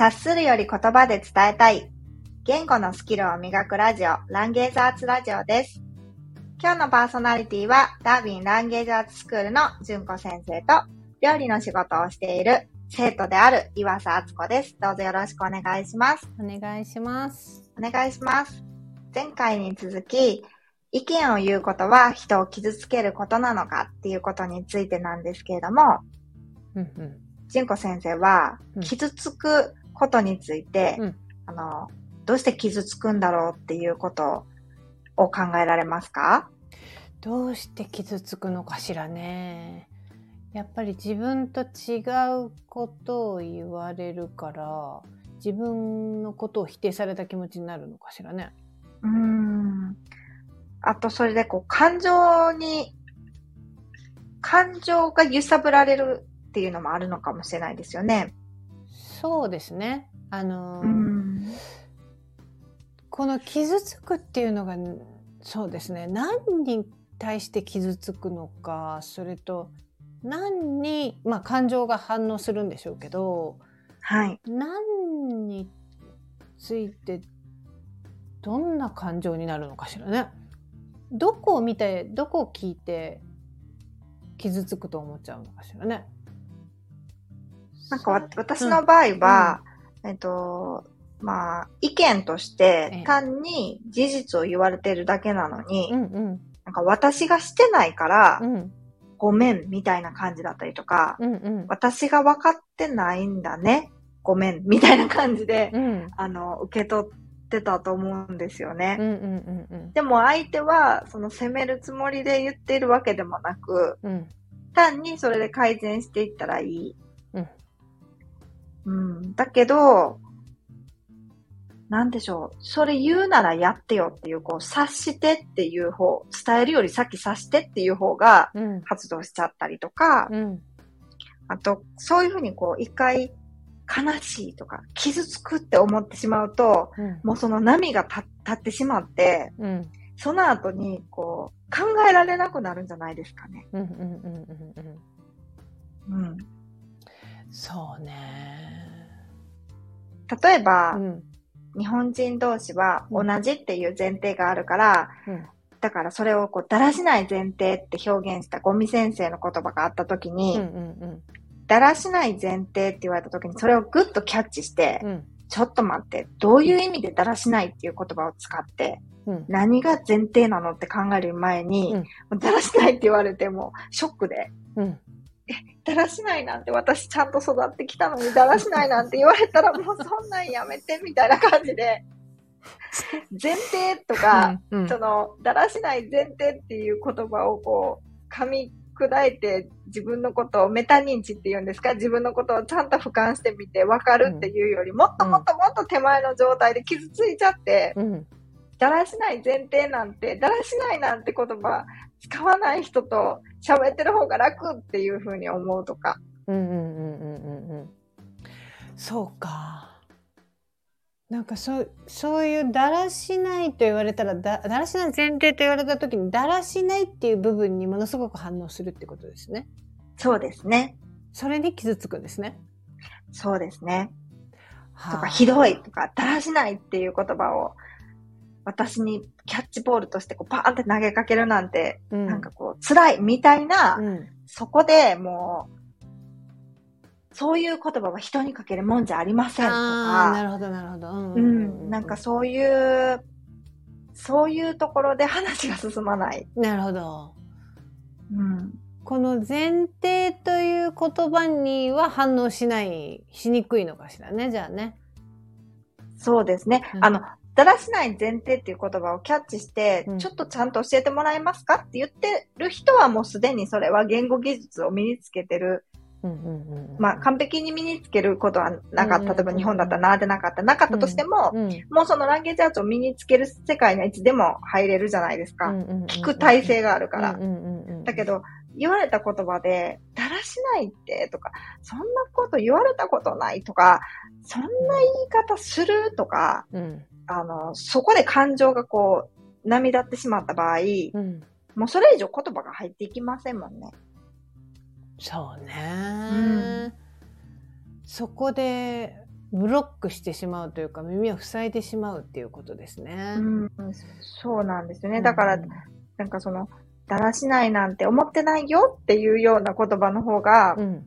察するより言葉で伝えたい。言語のスキルを磨くラジオ、ランゲージアーツラジオです。今日のパーソナリティは、ダービンランゲージアーツスクールの純子先生と、料理の仕事をしている生徒である岩佐敦子です。どうぞよろしくお願いします。お願いします。お願いします。前回に続き、意見を言うことは人を傷つけることなのかっていうことについてなんですけれども、うんうん。純子先生はうん傷つくことについて、うんあの、どうして傷つくんだろうっていうことを考えられますか？どうして傷つくのかしらね。やっぱり自分と違うことを言われるから、自分のことを否定された気持ちになるのかしらね。うーん。あと、それでこう、感情に、感情が揺さぶられるっていうのもあるのかもしれないですよね。そうですね。あのーうん。この傷つくっていうのが、そうですね。何に対して傷つくのか、それと、何に、まあ感情が反応するんでしょうけど、はい。何についてどんな感情になるのかしらね。どこを見てどこを聞いて傷つくと思っちゃうのかしらね。なんかわ私の場合は、えっと、まあ、意見としええ。て単に事実を言われてるだけなのに、うんうん。なんか私がしてないからう、ん。ごめんみたいな感じだったりとか、うんうん。私が分かってないんだね、ごめんみたいな感じで、うん。あの、受け取ってたと思うんですよね。うんうんうんでも相手は、その責めるつもりで言っているわけでもなく、うん。単にそれで改善していったらいい。うん。うん。だけど、なんでしょう。それ言うならやってよっていう、こう、察してっていう方、伝えるより先察してっていう方がうん発動しちゃったりとか、うんあと、そういうふうにこう、一回悲しいとか、傷つくって思ってしまうと、うんもうその波が立立ってしまって、うんその後に、こう、考えられなくなるんじゃないですかね。うんそうね。例えば、うん。日本人同士は同うん。じっていう前提があるから、うん。だからそれをこう、だらしない前提って表現したゴミ先生の言葉があった時に、うんうんだらしない前提って言われた時に、それをぐっとキャッチして、うん。ちょっと待って、どういう意味でだらしないっていう言葉を使って、うん。何が前提なのって考える前に、だらしないって言われても、ショックで、うんだらしないなんて私ちゃんと育ってきたのにだらしないなんて言われたらもうそんなんやめてみたいな感じで、前提とか、うんその、だらしない前提っていう言葉をこう、噛み砕いて自分のことをメタ認知っていうんですか？自分のことをちゃんと俯瞰してみて分かるっていうより、もっともっともっと手前の状態で傷ついちゃって、うんだらしない前提なんて、だらしないなんて言葉使わない人と喋ってる方が楽っていうふうに思うとか。うんうんうんうんうんうんそうかなんかそうそういうだらしないと言われたらだだらしない前提と言われた時にだらしないっていう部分にものすごく反応するってことですねそうですね。それに傷つくんですねそうですね。とか、はあひどいとか、だらしないっていう言葉を私にキャッチボールとしてこうパーンって投げかけるなんて、うん。なんかこう辛いみたいな、うん。そこでもう、そういう言葉は人にかけるもんじゃありませんとか、なるほどなるほど。うん。う、ん、なんかそういう、そういうところで話が進まない。なるほど。うん、この前提という言葉には反応しないしにくいのかしらねじゃあね。そうですね。うん。あの、だらしない前提っていう言葉をキャッチして、うんちょっとちゃんと教えてもらえますかって言ってる人はもうすでにそれは言語技術を身につけてる。うんうんうんうんまあ完璧に身につけることはなかった。うんうんうん例えば日本だったらなーでなかった。なかったとしても、うんもうそのランゲージアーツを身につける世界にはいつでも入れるじゃないですか。聞く体制があるから。うんうんうんうんだけど、言われた言葉で、だらしないってとか、そんなこと言われたことないとか、そんな言い方するとか、うんあの、そこで感情がこう、波立ってしまった場合、うんもうそれ以上言葉が入っていきませんもんね。そうね、うんそこでブロックしてしまうというか耳を塞いでしまうっていうことですね。うん、そうなんですよね。だから、なんかその、だらしないなんて思ってないよっていうような言葉の方がうん、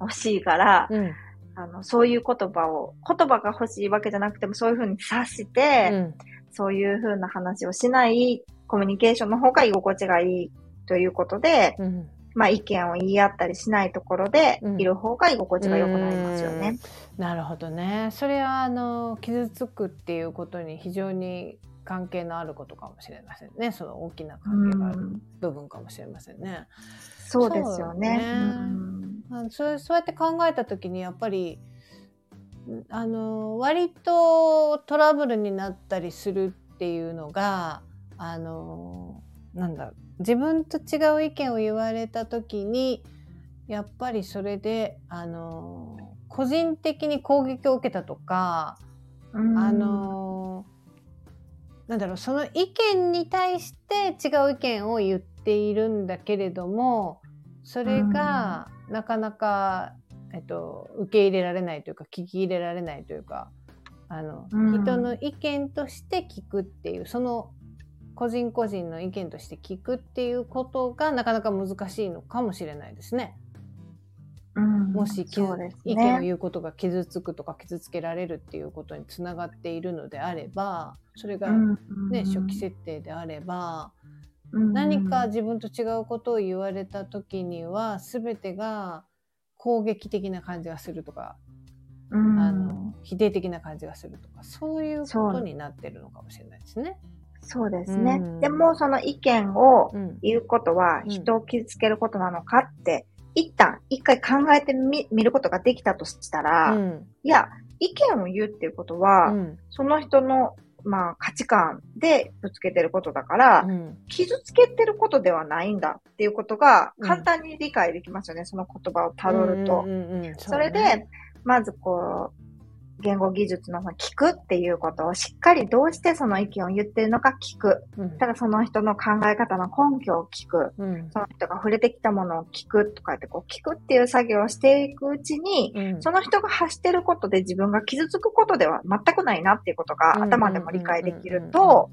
欲しいから、うん、あの、そういう言葉を、言葉が欲しいわけじゃなくてもそういうふうに察して、うん、そういうふうな話をしないコミュニケーションの方が居心地がいいということで、うん。まあ意見を言い合ったりしないところでうんいる方が居心地が良くなりますよね。なるほどね。それはあの傷つくっていうことに非常に関係のあることかもしれませんね。その大きな関係があるうん部分かもしれませんね。そうですよね。そうね。あそうそうやって考えた時にやっぱりあの割とトラブルになったりするっていうのがあのなんだ自分と違う意見を言われた時にやっぱりそれであの個人的に攻撃を受けたとか、うん。あのなんだろうその意見に対して違う意見を言っているんだけれどもそれがなかなか、えっと、受け入れられないというか聞き入れられないというかあの、うん人の意見として聞くっていうその個人個人の意見として聞くっていうことがなかなか難しいのかもしれないですね。うんもし傷そうです意見をね。言うことが傷つくとか傷つけられるっていうことにつながっているのであればそれが、ね初期設定であればうん何か自分と違うことを言われた時には全てが攻撃的な感じがするとか、うん。あの否定的な感じがするとかそういうことになってるのかもしれないですね。そうですね。うん。でもその意見をうん。言うことはうん。人を傷つけることなのかって、一旦一回考えてみ見ることができたとしたら、うん。いや、意見を言うっていうことは、うん。その人の、まあ、価値観でぶつけてることだから、うん。傷つけてることではないんだっていうことがうん。簡単に理解できますよね、その言葉をたどると。うんうんうんそれで、まずこう、言語技術の聞くっていうことをしっかりどうしてその意見を言ってるのか聞く。うん。ただその人の考え方の根拠を聞く。うん。その人が触れてきたものを聞くとか言ってこう聞くっていう作業をしていくうちに、うん。その人が発してることで自分が傷つくことでは全くないなっていうことが頭でも理解できると、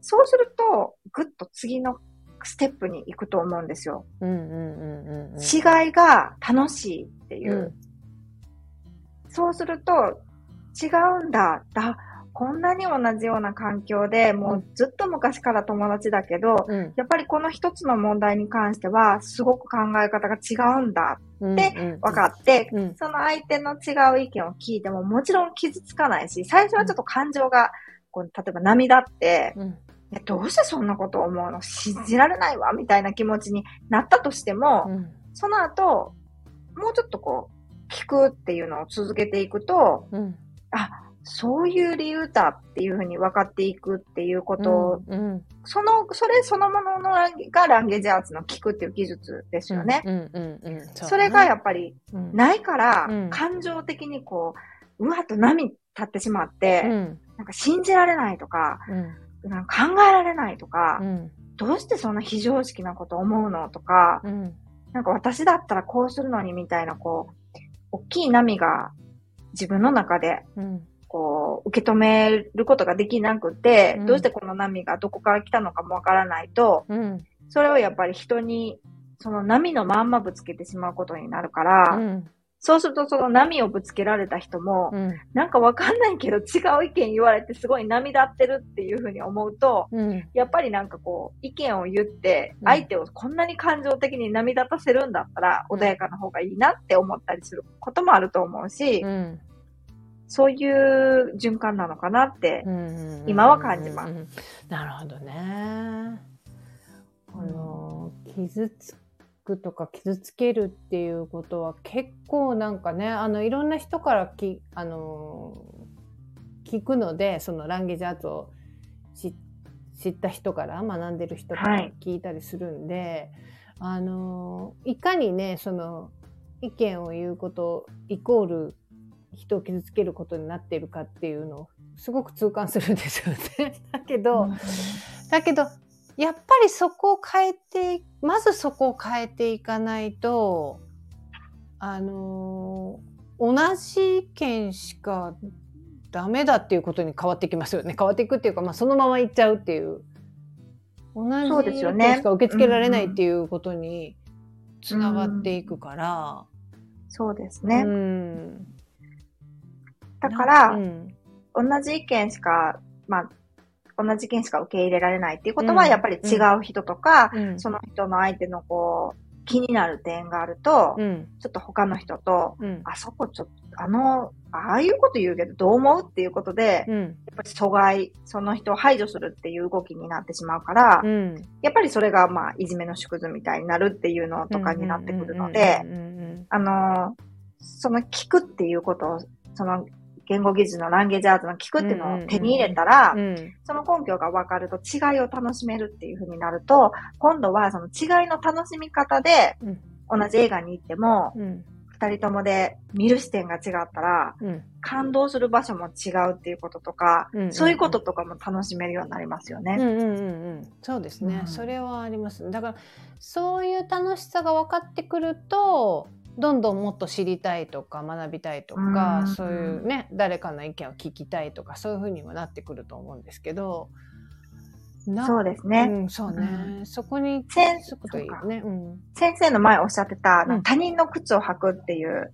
そうすると、ぐっと次のステップに行くと思うんですよ。違いが楽しいっていう。うん。そうすると、違うんだ。だ、こんなに同じような環境で、もうずっと昔から友達だけど、うん。やっぱりこの一つの問題に関しては、すごく考え方が違うんだでうん分かって、うん。その相手の違う意見を聞いてももちろん傷つかないし、最初はちょっと感情が、こう例えば涙って、どうしてそんなことを思うの？信じられないわみたいな気持ちになったとしても、うん。その後、もうちょっとこう、聞くっていうのを続けていくと、うんあ、そういう理由だっていうふうに分かっていくっていうこと。を、うん。その、それそのもののがランゲージアーツの聞くっていう技術ですよね。うんうんうんそれがやっぱりうん。ないから、うん。感情的にこう、うわっと波立ってしまって、うん。なんか信じられないとか、うん。なんか考えられないとか、うん。どうしてそんな非常識なこと思うのとか、うん。なんか私だったらこうするのにみたいな、こう、大きい波が自分の中で、うん。こう、受け止めることができなくて、うん。どうしてこの波がどこから来たのかもわからないと、うん。それをやっぱり人に、その波のまんまぶつけてしまうことになるから、うんそうするとその波をぶつけられた人も、うん。なんかわかんないけど違う意見言われてすごい涙ってるっていうふうに思うと、うん。やっぱりなんかこう、意見を言ってう、ん。相手をこんなに感情的に涙立たせるんだったら、うん。穏やかな方がいいなって思ったりすることもあると思うし、うん。そういう循環なのかなって、うん今は感じます。なるほどね。あの傷つくとか傷つけるっていうことは結構なんかねあのいろんな人からきあの聞くのでそのランゲージアーツを知知った人から学んでる人からはい聞いたりするんで、あのいかにねその意見を言うことイコール人を傷つけることになっているかっていうのをすごく痛感するんですよね。だけど、だけどやっぱりそこを変えてまずそこを変えていかないとあのー同じ意見しかダメだっていうことに変わってきますよね。変わっていくっていうか、まあ、そのままいっちゃうっていう。同じ意見しか受け付けられないっていうことにつながっていくから、そうですうね。ん。だから、うん。同じ意見しか、まあ、同じ意見しか受け入れられないっていうことは、うん。やっぱり違う人とか、うん。その人の相手のこう、気になる点があると、うん。ちょっと他の人と、うん。あそこちょっと、あの、ああいうこと言うけどどう思うっていうことで、うん。やっぱり阻害、その人を排除するっていう動きになってしまうから、うん。やっぱりそれがまあ、いじめの縮図みたいになるっていうのとかになってくるのであの、その聞くっていうことを、その言語技術のランゲージアートの聞くっていうのを手に入れたら、うん。うんその根拠が分かると違いを楽しめるっていう風になると、今度はその違いの楽しみ方でうん同じ映画に行っても、うん二人ともで見る視点が違ったら、うん感動する場所も違うっていうこととか、うんうんうん。そういうこととかも楽しめるようになりますよね。うんうんうんうん。そうですね、うん。それはあります。だからそういう楽しさが分かってくるとどんどんもっと知りたいとか学びたいとか、うん。そういうね誰かの意見を聞きたいとかそういうふうにもなってくると思うんですけどなそうですね。うん、そうね、そこに先生の前おっしゃってた、うん。他人の靴を履くっていう、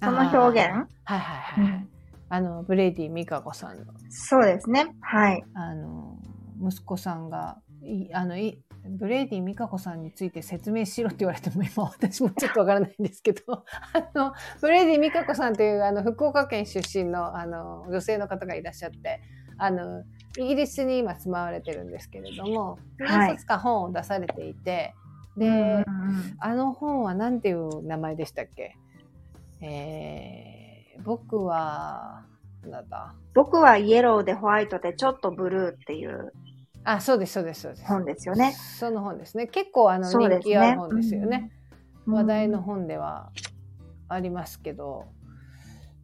その表現？はいはいはい、はい。うん。あのブレイディ・ミカコさんの。そうですね。はい。あの息子さんがいあのいブレイディ・ミカコさんについて説明しろって言われても今私もちょっとわからないんですけど あのブレイディ・ミカコさんというあの福岡県出身のあの女性の方がいらっしゃってあのイギリスに今住まわれてるんですけれどもはい。何冊か本を出されていて、で、うんうんあの本は何ていう名前でしたっけ？えー、僕はなんだ？僕はイエローでホワイトでちょっとブルーっていうあそうですそうですそうです本ですよね。その本ですね。結構あの人気ある本ですよね。うん話題の本ではありますけど、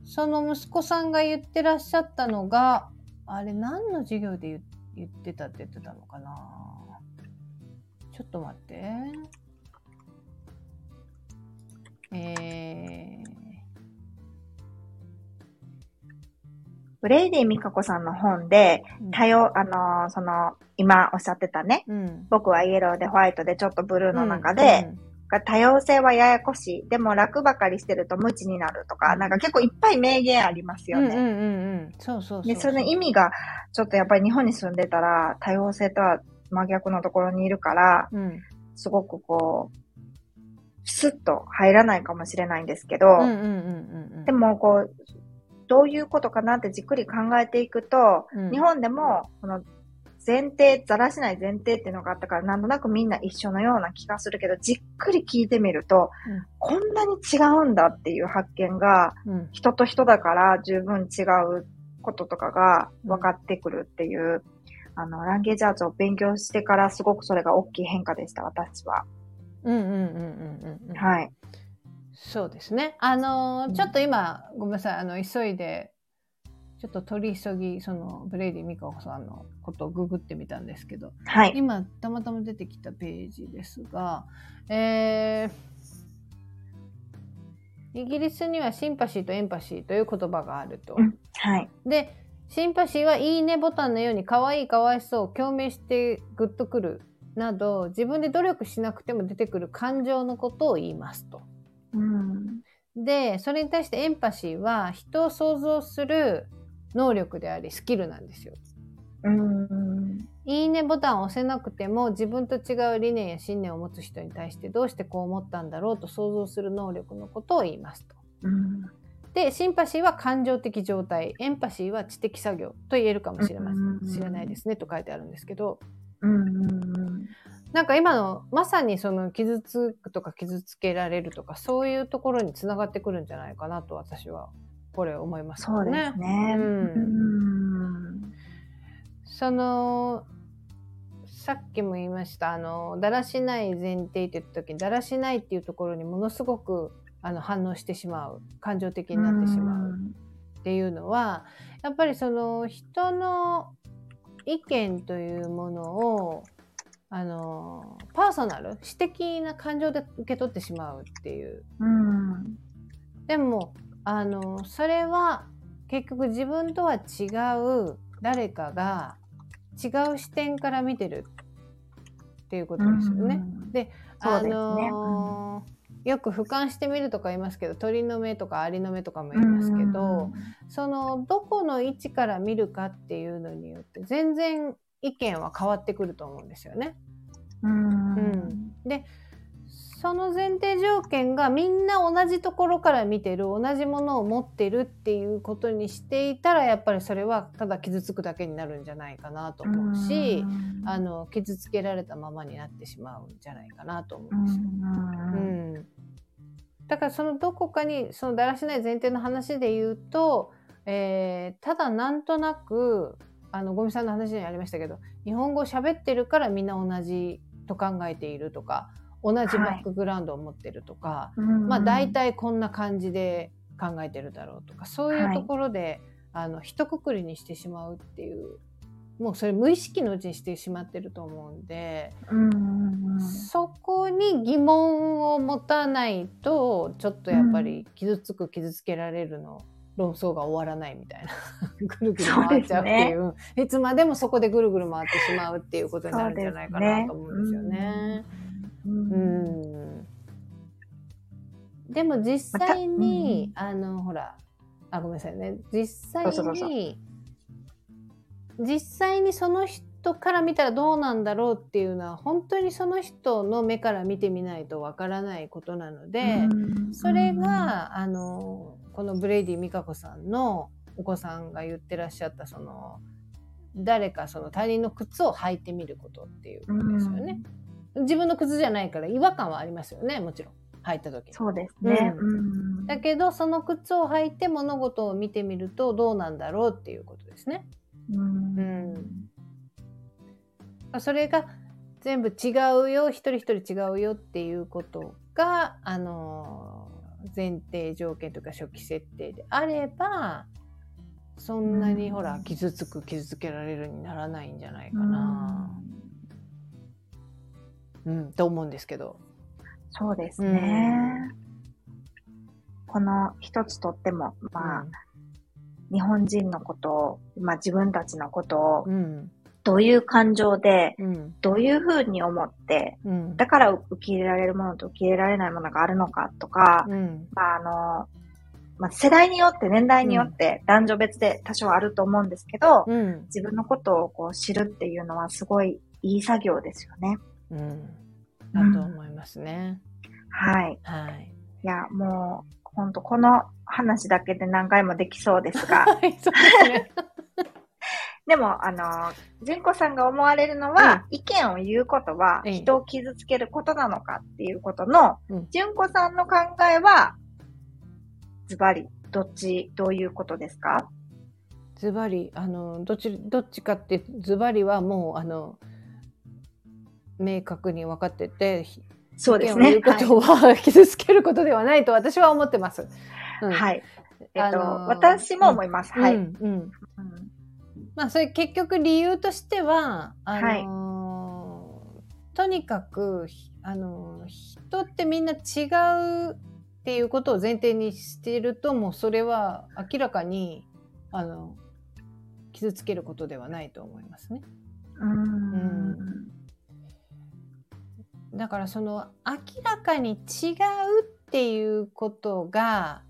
その息子さんが言ってらっしゃったのが、あれ何の授業で言言ってたって言ってたのかなちょっと待って。ブレイディ・ミカコさんの本で、ー、多様、あのーその、今おっしゃってたね、うん、僕はイエローでホワイトでちょっとブルーの中で、が多様性はややこしい。でも楽ばかりしてると無知になるとか、なんか結構いっぱい名言ありますよね。うんうんうんうん、そうそうそう。で、その意味が、ちょっとやっぱり日本に住んでたら、多様性とは真逆のところにいるから、うん。すごくこう、スッと入らないかもしれないんですけど、うんうんうんうんうん。でもこう、どういうことかなってじっくり考えていくと、うん。日本でも、この前提、ざらしない前提っていうのがあったから、なんとなくみんな一緒のような気がするけど、じっくり聞いてみると、うん。こんなに違うんだっていう発見が、うん。人と人だから十分違うこととかが分かってくるっていう、あの、ランゲージアーツを勉強してからすごくそれが大きい変化でした、私は。うんうんうんうんうんうん。はい。そうですね。あのちょっと今、ごめんなさい、あの、急いで、ちょっと取り急ぎ、その、ブレイディ・ミカコさんのことをググってみたんですけど、はい。今、たまたま出てきたページですが、えー、イギリスにはシンパシーとエンパシーという言葉があると。うんはい。で、シンパシーはいいねボタンのように可愛いかわいそう、共鳴してグッとくるなど、自分で努力しなくても出てくる感情のことを言いますと。うん。で、それに対してエンパシーは人を想像する能力でありスキルなんですよ。うん。いいねボタンを押せなくても自分と違う理念や信念を持つ人に対してどうしてこう思ったんだろうと想像する能力のことを言いますと。うん。で、シンパシーは感情的状態、エンパシーは知的作業と言えるかもしれませうんん。知らないですねと書いてあるんですけど、うん。なんか今のまさにその傷つくとか傷つけられるとかそういうところにつながってくるんじゃないかなと私はこれ思いますそうですね。ううんん。そのさっきも言いましたあのだらしない前提って言った時にだらしないっていうところにものすごくあの反応してしまう感情的になってしまうっていうのはやっぱりその人の意見というものをあのパーソナル私的な感情で受け取ってしまうっていううん。でもあのそれは結局自分とは違う誰かが違う視点から見てるっていうことですよね。うんであのーよく俯瞰してみるとか言いますけど鳥の目とかアリの目とかも言いますけど、そのどこの位置から見るかっていうのによって全然意見は変わってくると思うんですよね。うん。うん。その前提条件がみんな同じところから見てる同じものを持ってるっていうことにしていたらやっぱりそれはただ傷つくだけになるんじゃないかなと思うし、あの傷つけられたままになってしまうんじゃないかなと思うんですよ。うん、だからそのどこかにそのだらしない前提の話で言うと、えーただなんとなくあのゴミさんの話にありましたけど日本語を喋ってるからみんな同じと考えているとか同じバックグラウンドを持ってるとか、まあ大体こんな感じで考えてるだろうとかそういうところで、あの一括りにしてしまうっていうもうそれ無意識のうちにしてしまってると思うんで。そこに疑問を持たないとちょっとやっぱり傷つく傷つけられるの論争が終わらないみたいな。ぐるぐる回っちゃうっていう。いつまでもそこでぐるぐる回ってしまうっていうことになるんじゃないかなと思うんですよね。うん。でも実際に、あのほら。あごめんなさいね。実際に実際にその人から見たらどうなんだろうっていうのは本当にその人の目から見てみないとわからないことなので、それがあのこのブレイディ・ミカコさんのお子さんが言ってらっしゃったその誰かその他人の靴を履いてみることっていうことですよね。自分の靴じゃないから違和感はありますよねもちろん履いた時に。そうですね。ううんだけどその靴を履いて物事を見てみるとどうなんだろうっていうことですね。うんそれが全部違うよ一人一人違うよっていうことが、あの前提条件とか初期設定であればそんなにうん。ほら傷つく傷つけられるにならないんじゃないかな、うん。と思うんですけど。そうですね。この一つとっても、まあ、日本人のことを、まあ自分たちのことを、うんどういう感情で、うんどういうふうに思って、うんだから受け入れられるものと受け入れられないものがあるのかとか、うんまああの、まあ世代によって、年代によって男女別で多少あると思うんですけど、うん自分のことをこう知るっていうのはすごいいい作業ですよね。うんだと思いますね。はい。はい。いや、もう、ほんとこの話だけで何回もできそうですが、はい、そうですね。でも、あの、純子さんが思われるのは、意見を言うことはうん人を傷つけることなのかっていうことのうん、純子さんの考えは、ズバリ、どっち、どういうことですか？ズバリあのどっちどっちかってズバリはもうあの明確に分かっててそうですね。意見を言うことは、傷つけることではないと私は思ってます。うんはい。はい。えっと、あのー私も思います。はい。うんうんうんまあそれ結局理由としてはあのーとにかくあのー人ってみんな違うっていうことを前提にしているともうそれは明らかにあの傷つけることではないと思いますね。うん。だからその明らかに違うっていうことが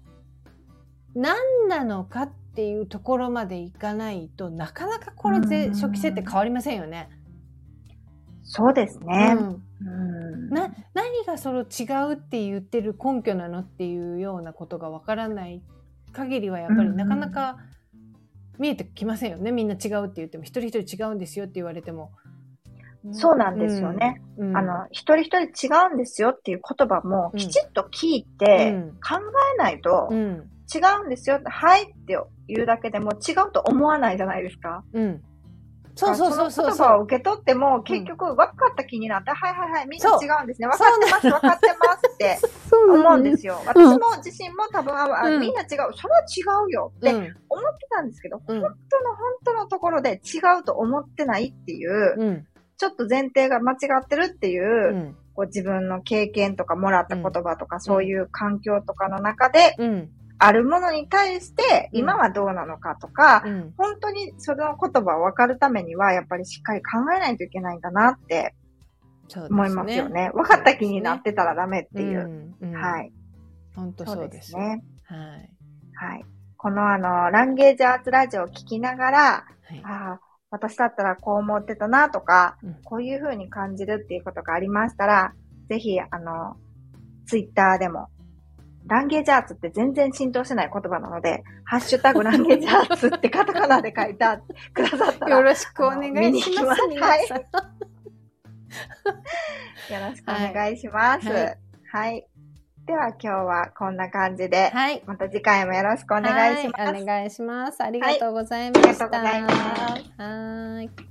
何なのかっていうところまでいかないとなかなかこれぜうん初期設定変わりませんよね。そうですね。うんうんな何がその違うって言ってる根拠なのっていうようなことがわからない限りはやっぱりなかなか見えてきませんよねみんな違うって言っても一人一人違うんですよって言われても。そうなんですよね。うん。あの、一人一人違うんですよっていう言葉もうんきちっと聞いてうん考えないとうん、違うんですよって、はいって言うだけでも違うと思わないじゃないですか。うん。そうそうそうそうの言そう。葉を受け取っても結局分かった気になって、はいはいはい、みんな違うんですね。分かってます、分かってますって 思うんですよ。うん私も自身も多分、うんみんな違う。それは違うよってうん思ってたんですけど、うん本当の本当のところで違うと思ってないっていう、うんちょっと前提が間違ってるっていう、うんこう自分の経験とかもらった言葉とか、そういう環境とかの中で、うんあるものに対して、うん今はどうなのかとか、うん。本当にその言葉を分かるためには、やっぱりしっかり考えないといけないんだなって思いますよね。分かった気になってたらダメっていう。うん。うんはい。本当そうです。ね。はい。はい。このあの、ランゲージアーツラジオを聞きながら、はい。ああ、私だったらこう思ってたなとか、うんこういう風に感じるっていうことがありましたら、ぜひ、あの、ツイッターでも、ランゲージアーツって全然浸透してない言葉なので、ハッシュタグランゲージアーツってカタカナで書いてあってくださったら、よよろしくお願いします。あの見に行きます皆さんろしくお願いします。ははいい。では今日はこんな感じで、はい。また次回もよろしくお願いします。はいお願いします。ありがとうございました。ありがとうございますはーい。